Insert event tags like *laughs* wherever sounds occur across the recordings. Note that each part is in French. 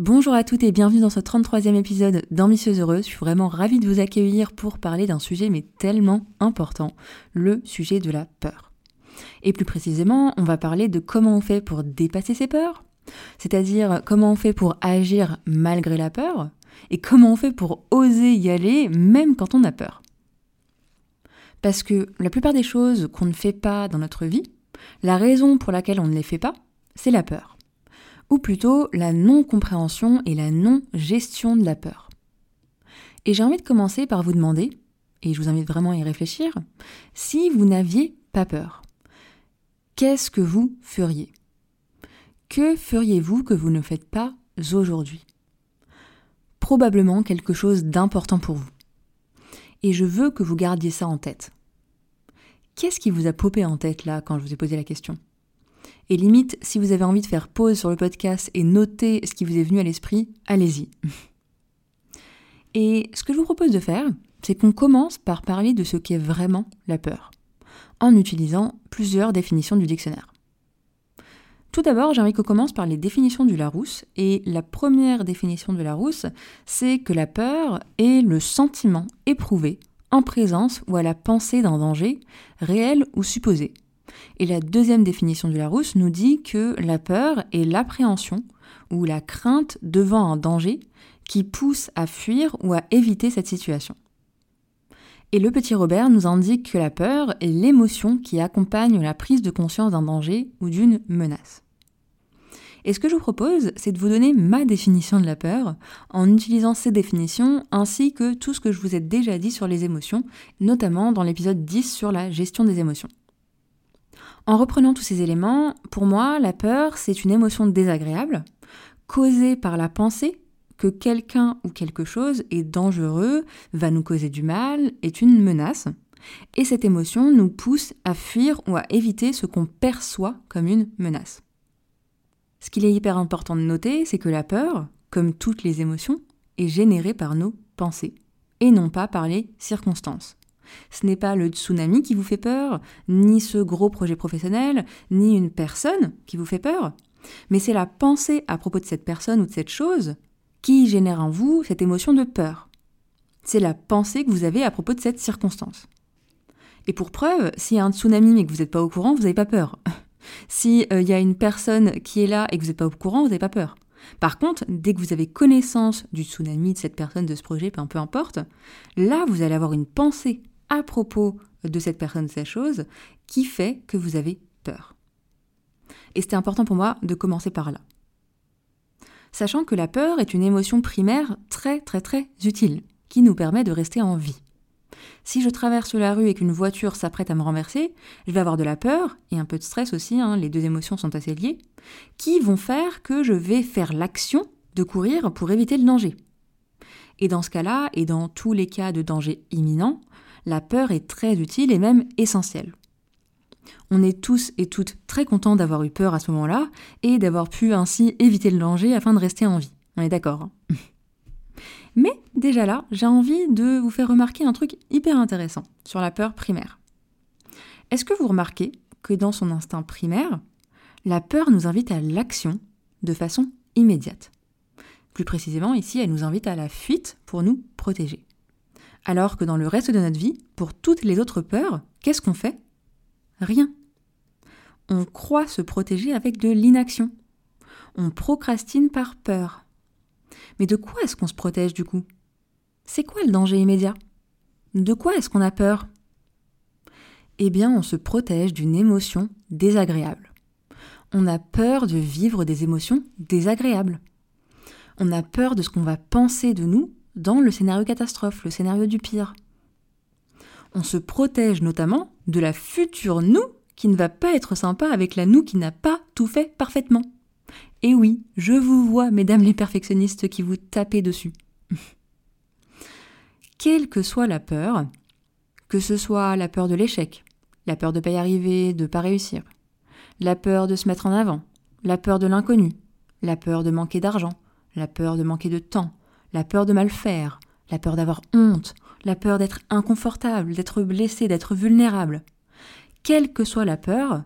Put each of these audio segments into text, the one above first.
Bonjour à toutes et bienvenue dans ce 33e épisode d'Ambitieuse Heureuse. Je suis vraiment ravie de vous accueillir pour parler d'un sujet mais tellement important, le sujet de la peur. Et plus précisément, on va parler de comment on fait pour dépasser ses peurs, c'est-à-dire comment on fait pour agir malgré la peur, et comment on fait pour oser y aller même quand on a peur. Parce que la plupart des choses qu'on ne fait pas dans notre vie, la raison pour laquelle on ne les fait pas, c'est la peur. Ou plutôt la non-compréhension et la non-gestion de la peur. Et j'ai envie de commencer par vous demander, et je vous invite vraiment à y réfléchir, si vous n'aviez pas peur qu'est-ce que vous feriez? Que feriez-vous que vous ne faites pas aujourd'hui? Probablement quelque chose d'important pour vous. Et je veux que vous gardiez ça en tête. Qu'est-ce qui vous a popé en tête là quand je vous ai posé la question? Et limite, si vous avez envie de faire pause sur le podcast et noter ce qui vous est venu à l'esprit, allez-y. *laughs* Et ce que je vous propose de faire, c'est qu'on commence par parler de ce qu'est vraiment la peur en utilisant plusieurs définitions du dictionnaire. Tout d'abord, j'ai envie qu'on commence par les définitions du Larousse, et la première définition de Larousse, c'est que la peur est le sentiment éprouvé en présence ou à la pensée d'un danger, réel ou supposé. Et la deuxième définition du Larousse nous dit que la peur est l'appréhension ou la crainte devant un danger qui pousse à fuir ou à éviter cette situation. Et le petit Robert nous indique que la peur est l'émotion qui accompagne la prise de conscience d'un danger ou d'une menace. Et ce que je vous propose, c'est de vous donner ma définition de la peur en utilisant ces définitions ainsi que tout ce que je vous ai déjà dit sur les émotions, notamment dans l'épisode 10 sur la gestion des émotions. En reprenant tous ces éléments, pour moi, la peur, c'est une émotion désagréable, causée par la pensée que quelqu'un ou quelque chose est dangereux, va nous causer du mal, est une menace. Et cette émotion nous pousse à fuir ou à éviter ce qu'on perçoit comme une menace. Ce qu'il est hyper important de noter, c'est que la peur, comme toutes les émotions, est générée par nos pensées, et non pas par les circonstances. Ce n'est pas le tsunami qui vous fait peur, ni ce gros projet professionnel, ni une personne qui vous fait peur, mais c'est la pensée à propos de cette personne ou de cette chose qui génère en vous cette émotion de peur. C'est la pensée que vous avez à propos de cette circonstance. Et pour preuve, s'il y a un tsunami mais que vous n'êtes pas au courant, vous n'avez pas peur. *laughs* S'il euh, y a une personne qui est là et que vous n'êtes pas au courant, vous n'avez pas peur. Par contre, dès que vous avez connaissance du tsunami, de cette personne, de ce projet, peu importe, là, vous allez avoir une pensée à propos de cette personne, cette chose, qui fait que vous avez peur. Et c'était important pour moi de commencer par là sachant que la peur est une émotion primaire très très très utile, qui nous permet de rester en vie. Si je traverse la rue et qu'une voiture s'apprête à me renverser, je vais avoir de la peur et un peu de stress aussi, hein, les deux émotions sont assez liées, qui vont faire que je vais faire l'action de courir pour éviter le danger. Et dans ce cas-là, et dans tous les cas de danger imminent, la peur est très utile et même essentielle. On est tous et toutes très contents d'avoir eu peur à ce moment-là et d'avoir pu ainsi éviter le danger afin de rester en vie. On est d'accord. Hein? *laughs* Mais déjà là, j'ai envie de vous faire remarquer un truc hyper intéressant sur la peur primaire. Est-ce que vous remarquez que dans son instinct primaire, la peur nous invite à l'action de façon immédiate? Plus précisément, ici, elle nous invite à la fuite pour nous protéger. Alors que dans le reste de notre vie, pour toutes les autres peurs, qu'est-ce qu'on fait? Rien. On croit se protéger avec de l'inaction. On procrastine par peur. Mais de quoi est-ce qu'on se protège du coup? C'est quoi le danger immédiat? De quoi est-ce qu'on a peur? Eh bien, on se protège d'une émotion désagréable. On a peur de vivre des émotions désagréables. On a peur de ce qu'on va penser de nous dans le scénario catastrophe, le scénario du pire on se protège notamment de la future nous qui ne va pas être sympa avec la nous qui n'a pas tout fait parfaitement. Et oui, je vous vois, mesdames les perfectionnistes, qui vous tapez dessus. *laughs* Quelle que soit la peur, que ce soit la peur de l'échec, la peur de ne pas y arriver, de ne pas réussir, la peur de se mettre en avant, la peur de l'inconnu, la peur de manquer d'argent, la peur de manquer de temps, la peur de mal faire, la peur d'avoir honte, la peur d'être inconfortable, d'être blessé, d'être vulnérable. Quelle que soit la peur,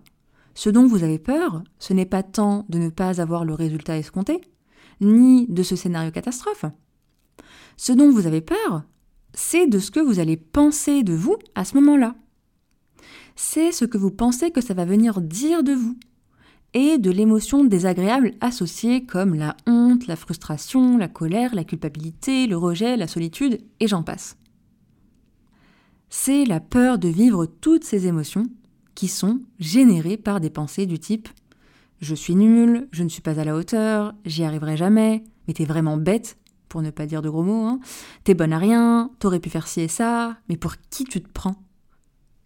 ce dont vous avez peur, ce n'est pas tant de ne pas avoir le résultat escompté, ni de ce scénario catastrophe. Ce dont vous avez peur, c'est de ce que vous allez penser de vous à ce moment-là. C'est ce que vous pensez que ça va venir dire de vous, et de l'émotion désagréable associée comme la honte, la frustration, la colère, la culpabilité, le rejet, la solitude, et j'en passe. C'est la peur de vivre toutes ces émotions qui sont générées par des pensées du type je suis nul, je ne suis pas à la hauteur, j'y arriverai jamais, mais t'es vraiment bête, pour ne pas dire de gros mots, hein. t'es bonne à rien, t'aurais pu faire ci et ça, mais pour qui tu te prends?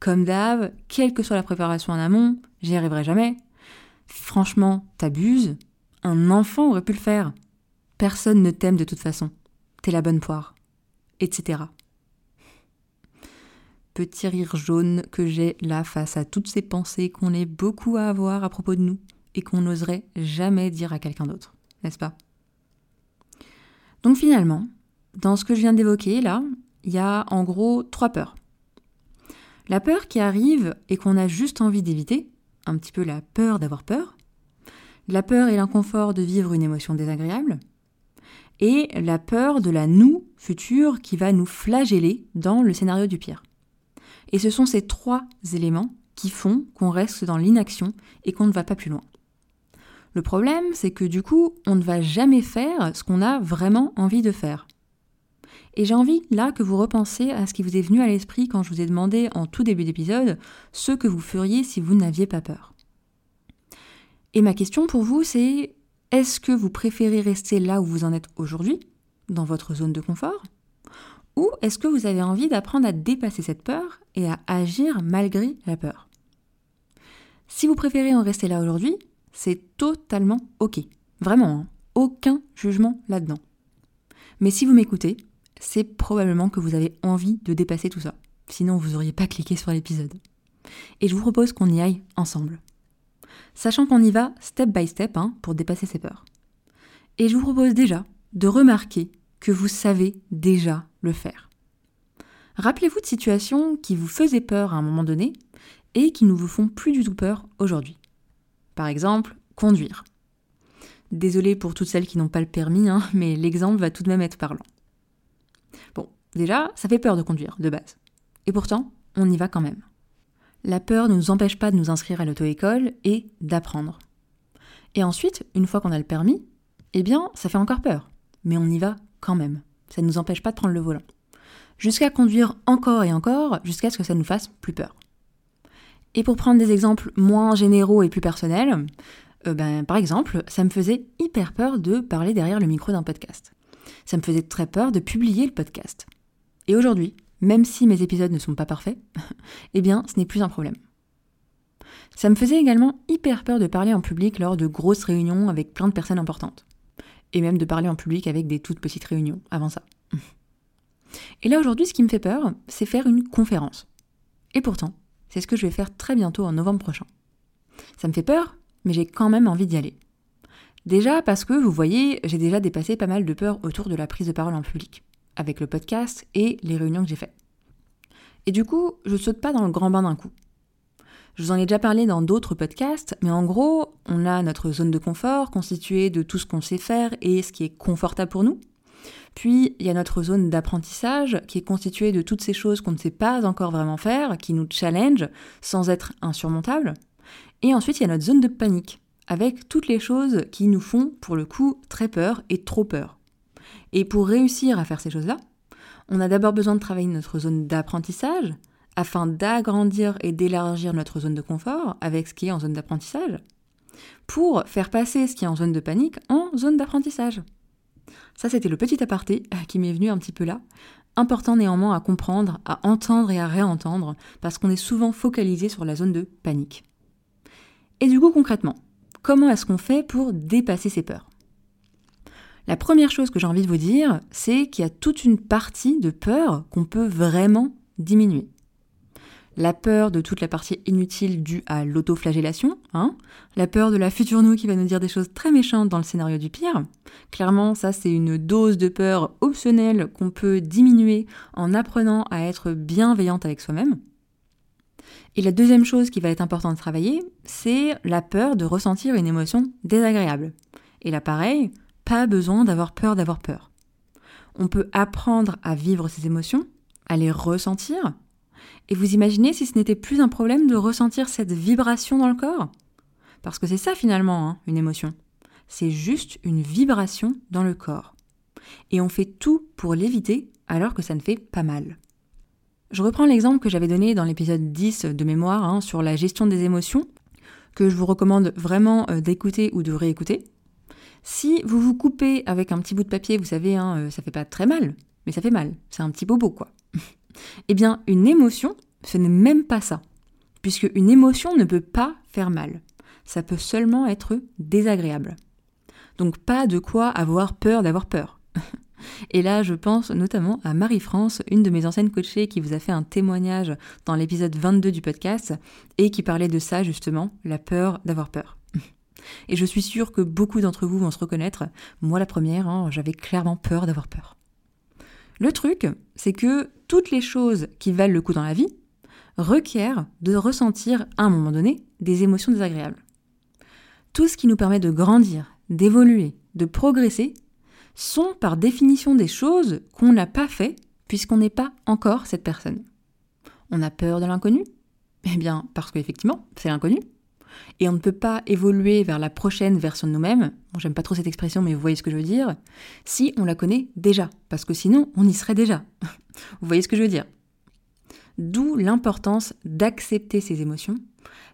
Comme d'hab, quelle que soit la préparation en amont, j'y arriverai jamais, Franchement, t'abuses Un enfant aurait pu le faire. Personne ne t'aime de toute façon. T'es la bonne poire. Etc. Petit rire jaune que j'ai là face à toutes ces pensées qu'on est beaucoup à avoir à propos de nous et qu'on n'oserait jamais dire à quelqu'un d'autre, n'est-ce pas? Donc finalement, dans ce que je viens d'évoquer là, il y a en gros trois peurs. La peur qui arrive et qu'on a juste envie d'éviter, un petit peu la peur d'avoir peur, la peur et l'inconfort de vivre une émotion désagréable, et la peur de la nous future qui va nous flageller dans le scénario du pire. Et ce sont ces trois éléments qui font qu'on reste dans l'inaction et qu'on ne va pas plus loin. Le problème, c'est que du coup, on ne va jamais faire ce qu'on a vraiment envie de faire. Et j'ai envie là que vous repensiez à ce qui vous est venu à l'esprit quand je vous ai demandé en tout début d'épisode ce que vous feriez si vous n'aviez pas peur. Et ma question pour vous, c'est est-ce que vous préférez rester là où vous en êtes aujourd'hui, dans votre zone de confort Ou est-ce que vous avez envie d'apprendre à dépasser cette peur et à agir malgré la peur? Si vous préférez en rester là aujourd'hui, c'est totalement OK. Vraiment, hein. aucun jugement là-dedans. Mais si vous m'écoutez, c'est probablement que vous avez envie de dépasser tout ça. Sinon, vous n'auriez pas cliqué sur l'épisode. Et je vous propose qu'on y aille ensemble. Sachant qu'on y va step by step hein, pour dépasser ses peurs. Et je vous propose déjà de remarquer que vous savez déjà le faire. Rappelez-vous de situations qui vous faisaient peur à un moment donné et qui ne vous font plus du tout peur aujourd'hui. Par exemple, conduire. Désolée pour toutes celles qui n'ont pas le permis, hein, mais l'exemple va tout de même être parlant. Déjà, ça fait peur de conduire, de base. Et pourtant, on y va quand même. La peur ne nous empêche pas de nous inscrire à l'auto-école et d'apprendre. Et ensuite, une fois qu'on a le permis, eh bien, ça fait encore peur. Mais on y va quand même. Ça ne nous empêche pas de prendre le volant. Jusqu'à conduire encore et encore, jusqu'à ce que ça nous fasse plus peur. Et pour prendre des exemples moins généraux et plus personnels, euh, ben, par exemple, ça me faisait hyper peur de parler derrière le micro d'un podcast ça me faisait très peur de publier le podcast. Et aujourd'hui, même si mes épisodes ne sont pas parfaits, *laughs* eh bien, ce n'est plus un problème. Ça me faisait également hyper peur de parler en public lors de grosses réunions avec plein de personnes importantes. Et même de parler en public avec des toutes petites réunions avant ça. *laughs* Et là aujourd'hui, ce qui me fait peur, c'est faire une conférence. Et pourtant, c'est ce que je vais faire très bientôt en novembre prochain. Ça me fait peur, mais j'ai quand même envie d'y aller. Déjà parce que, vous voyez, j'ai déjà dépassé pas mal de peurs autour de la prise de parole en public, avec le podcast et les réunions que j'ai faites. Et du coup, je saute pas dans le grand bain d'un coup. Je vous en ai déjà parlé dans d'autres podcasts, mais en gros, on a notre zone de confort constituée de tout ce qu'on sait faire et ce qui est confortable pour nous. Puis, il y a notre zone d'apprentissage qui est constituée de toutes ces choses qu'on ne sait pas encore vraiment faire, qui nous challenge sans être insurmontables. Et ensuite, il y a notre zone de panique, avec toutes les choses qui nous font, pour le coup, très peur et trop peur. Et pour réussir à faire ces choses-là, on a d'abord besoin de travailler notre zone d'apprentissage afin d'agrandir et d'élargir notre zone de confort avec ce qui est en zone d'apprentissage, pour faire passer ce qui est en zone de panique en zone d'apprentissage. Ça, c'était le petit aparté qui m'est venu un petit peu là. Important néanmoins à comprendre, à entendre et à réentendre, parce qu'on est souvent focalisé sur la zone de panique. Et du coup, concrètement, comment est-ce qu'on fait pour dépasser ces peurs? La première chose que j'ai envie de vous dire, c'est qu'il y a toute une partie de peur qu'on peut vraiment diminuer la peur de toute la partie inutile due à l'autoflagellation, hein, la peur de la future nous qui va nous dire des choses très méchantes dans le scénario du pire. Clairement, ça c'est une dose de peur optionnelle qu'on peut diminuer en apprenant à être bienveillante avec soi-même. Et la deuxième chose qui va être importante de travailler, c'est la peur de ressentir une émotion désagréable. Et là pareil, pas besoin d'avoir peur d'avoir peur. On peut apprendre à vivre ces émotions, à les ressentir, et vous imaginez si ce n'était plus un problème de ressentir cette vibration dans le corps? Parce que c'est ça finalement, hein, une émotion. C'est juste une vibration dans le corps. Et on fait tout pour l'éviter alors que ça ne fait pas mal. Je reprends l'exemple que j'avais donné dans l'épisode 10 de mémoire hein, sur la gestion des émotions, que je vous recommande vraiment euh, d'écouter ou de réécouter. Si vous vous coupez avec un petit bout de papier, vous savez, hein, euh, ça fait pas très mal, mais ça fait mal. C'est un petit bobo, quoi. *laughs* Eh bien, une émotion, ce n'est même pas ça. Puisque une émotion ne peut pas faire mal. Ça peut seulement être désagréable. Donc pas de quoi avoir peur d'avoir peur. *laughs* Et là, je pense notamment à Marie-France, une de mes anciennes coachées qui vous a fait un témoignage dans l'épisode 22 du podcast et qui parlait de ça justement, la peur d'avoir peur. Et je suis sûre que beaucoup d'entre vous vont se reconnaître. Moi, la première, hein, j'avais clairement peur d'avoir peur. Le truc, c'est que toutes les choses qui valent le coup dans la vie requièrent de ressentir à un moment donné des émotions désagréables. Tout ce qui nous permet de grandir, d'évoluer, de progresser, sont par définition des choses qu'on n'a pas fait puisqu'on n'est pas encore cette personne. On a peur de l'inconnu? Eh bien, parce qu'effectivement, c'est l'inconnu. Et on ne peut pas évoluer vers la prochaine version de nous-mêmes, j'aime pas trop cette expression, mais vous voyez ce que je veux dire, si on la connaît déjà, parce que sinon on y serait déjà. *laughs* vous voyez ce que je veux dire D'où l'importance d'accepter ces émotions,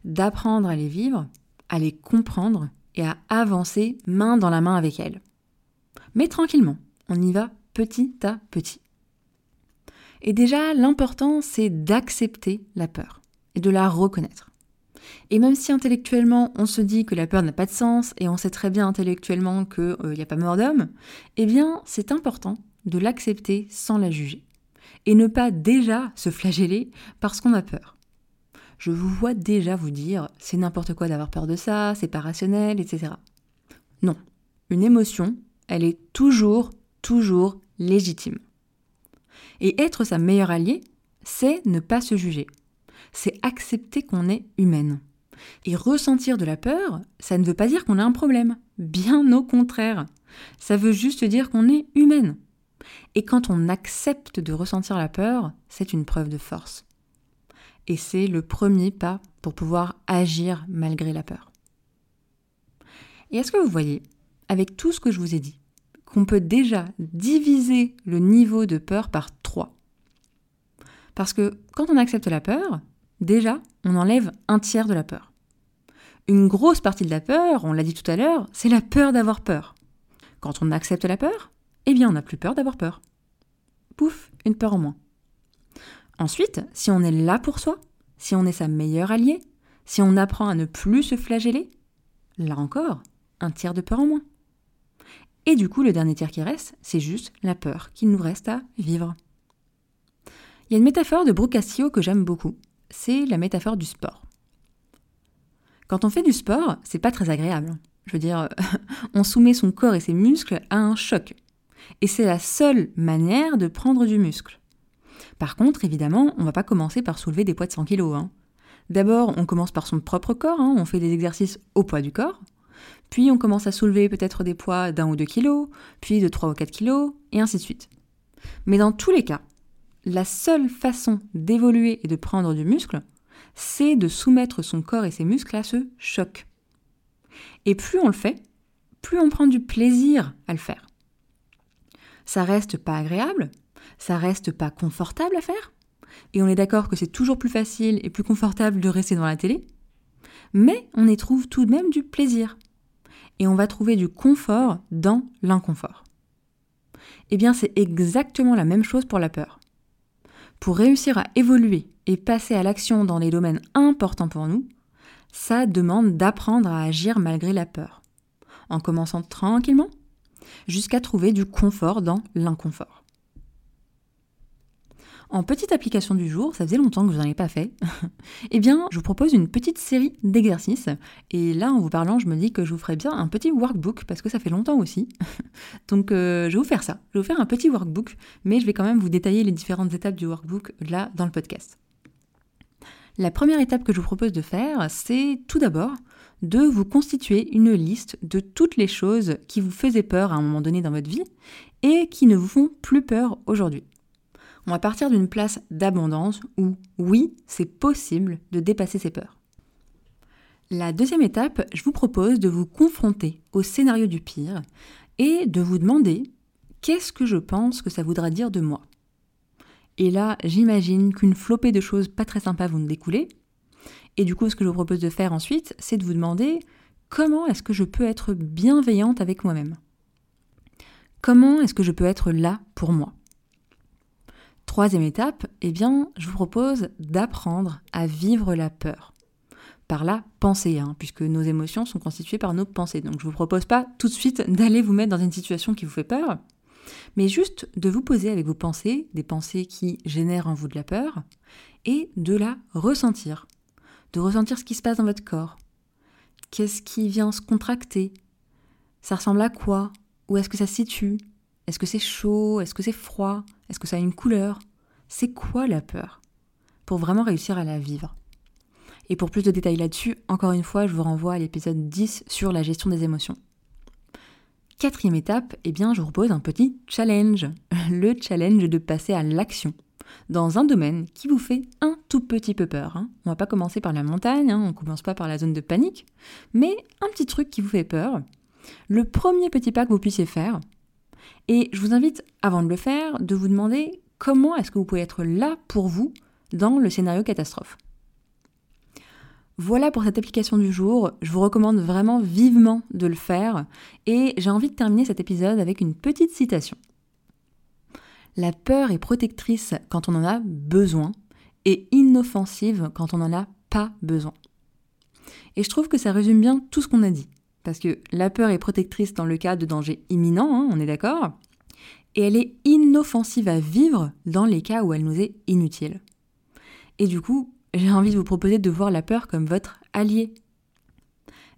d'apprendre à les vivre, à les comprendre et à avancer main dans la main avec elles. Mais tranquillement, on y va petit à petit. Et déjà, l'important, c'est d'accepter la peur et de la reconnaître. Et même si intellectuellement on se dit que la peur n'a pas de sens et on sait très bien intellectuellement qu'il n'y euh, a pas mort d'homme, eh bien c'est important de l'accepter sans la juger. Et ne pas déjà se flageller parce qu'on a peur. Je vous vois déjà vous dire c'est n'importe quoi d'avoir peur de ça, c'est pas rationnel, etc. Non, une émotion, elle est toujours, toujours légitime. Et être sa meilleure alliée, c'est ne pas se juger c'est accepter qu'on est humaine. Et ressentir de la peur, ça ne veut pas dire qu'on a un problème. Bien au contraire. Ça veut juste dire qu'on est humaine. Et quand on accepte de ressentir la peur, c'est une preuve de force. Et c'est le premier pas pour pouvoir agir malgré la peur. Et est-ce que vous voyez, avec tout ce que je vous ai dit, qu'on peut déjà diviser le niveau de peur par trois? Parce que quand on accepte la peur, déjà, on enlève un tiers de la peur. Une grosse partie de la peur, on l'a dit tout à l'heure, c'est la peur d'avoir peur. Quand on accepte la peur, eh bien on n'a plus peur d'avoir peur. Pouf, une peur en moins. Ensuite, si on est là pour soi, si on est sa meilleure alliée, si on apprend à ne plus se flageller, là encore, un tiers de peur en moins. Et du coup, le dernier tiers qui reste, c'est juste la peur qu'il nous reste à vivre. Il y a une métaphore de Brooke Castillo que j'aime beaucoup c'est la métaphore du sport. Quand on fait du sport, c'est pas très agréable. Je veux dire, *laughs* on soumet son corps et ses muscles à un choc. Et c'est la seule manière de prendre du muscle. Par contre, évidemment, on va pas commencer par soulever des poids de 100 kg. Hein. D'abord, on commence par son propre corps, hein. on fait des exercices au poids du corps. Puis on commence à soulever peut-être des poids d'un ou deux kilos, puis de 3 ou 4 kilos, et ainsi de suite. Mais dans tous les cas, la seule façon d'évoluer et de prendre du muscle, c'est de soumettre son corps et ses muscles à ce choc. Et plus on le fait, plus on prend du plaisir à le faire. Ça reste pas agréable, ça reste pas confortable à faire, et on est d'accord que c'est toujours plus facile et plus confortable de rester dans la télé, mais on y trouve tout de même du plaisir. Et on va trouver du confort dans l'inconfort. Eh bien, c'est exactement la même chose pour la peur. Pour réussir à évoluer et passer à l'action dans les domaines importants pour nous, ça demande d'apprendre à agir malgré la peur, en commençant tranquillement, jusqu'à trouver du confort dans l'inconfort. En petite application du jour, ça faisait longtemps que je n'en ai pas fait, *laughs* eh bien, je vous propose une petite série d'exercices. Et là, en vous parlant, je me dis que je vous ferai bien un petit workbook, parce que ça fait longtemps aussi. *laughs* Donc, euh, je vais vous faire ça. Je vais vous faire un petit workbook, mais je vais quand même vous détailler les différentes étapes du workbook là, dans le podcast. La première étape que je vous propose de faire, c'est tout d'abord de vous constituer une liste de toutes les choses qui vous faisaient peur à un moment donné dans votre vie et qui ne vous font plus peur aujourd'hui on va partir d'une place d'abondance où, oui, c'est possible de dépasser ses peurs. La deuxième étape, je vous propose de vous confronter au scénario du pire et de vous demander qu'est-ce que je pense que ça voudra dire de moi. Et là, j'imagine qu'une flopée de choses pas très sympas vont découler. Et du coup, ce que je vous propose de faire ensuite, c'est de vous demander comment est-ce que je peux être bienveillante avec moi-même? Comment est-ce que je peux être là pour moi? Troisième étape, eh bien, je vous propose d'apprendre à vivre la peur. Par la pensée, hein, puisque nos émotions sont constituées par nos pensées. Donc je ne vous propose pas tout de suite *laughs* d'aller vous mettre dans une situation qui vous fait peur, mais juste de vous poser avec vos pensées, des pensées qui génèrent en vous de la peur, et de la ressentir. De ressentir ce qui se passe dans votre corps. Qu'est-ce qui vient se contracter? Ça ressemble à quoi? Où est-ce que ça se situe? Est-ce que c'est chaud? Est-ce que c'est froid? Est-ce que ça a une couleur? C'est quoi la peur? Pour vraiment réussir à la vivre. Et pour plus de détails là-dessus, encore une fois, je vous renvoie à l'épisode 10 sur la gestion des émotions. Quatrième étape, eh bien, je vous propose un petit challenge. *laughs* Le challenge de passer à l'action dans un domaine qui vous fait un tout petit peu peur. Hein. On va pas commencer par la montagne, hein, on commence pas par la zone de panique, mais un petit truc qui vous fait peur. Le premier petit pas que vous puissiez faire, et je vous invite, avant de le faire, de vous demander comment est-ce que vous pouvez être là pour vous dans le scénario catastrophe. Voilà pour cette application du jour, je vous recommande vraiment vivement de le faire et j'ai envie de terminer cet épisode avec une petite citation. La peur est protectrice quand on en a besoin et inoffensive quand on n'en a pas besoin. Et je trouve que ça résume bien tout ce qu'on a dit. Parce que la peur est protectrice dans le cas de danger imminent, hein, on est d'accord Et elle est inoffensive à vivre dans les cas où elle nous est inutile. Et du coup, j'ai envie de vous proposer de voir la peur comme votre allié.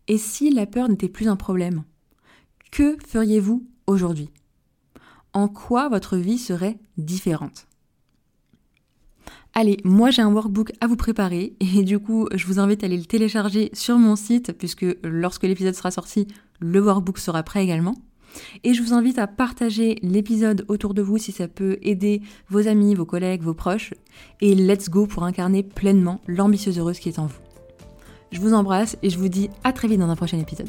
Et si la peur n'était plus un problème Que feriez-vous aujourd'hui? En quoi votre vie serait différente? Allez, moi j'ai un workbook à vous préparer et du coup je vous invite à aller le télécharger sur mon site puisque lorsque l'épisode sera sorti, le workbook sera prêt également. Et je vous invite à partager l'épisode autour de vous si ça peut aider vos amis, vos collègues, vos proches. Et let's go pour incarner pleinement l'ambitieuse heureuse qui est en vous. Je vous embrasse et je vous dis à très vite dans un prochain épisode.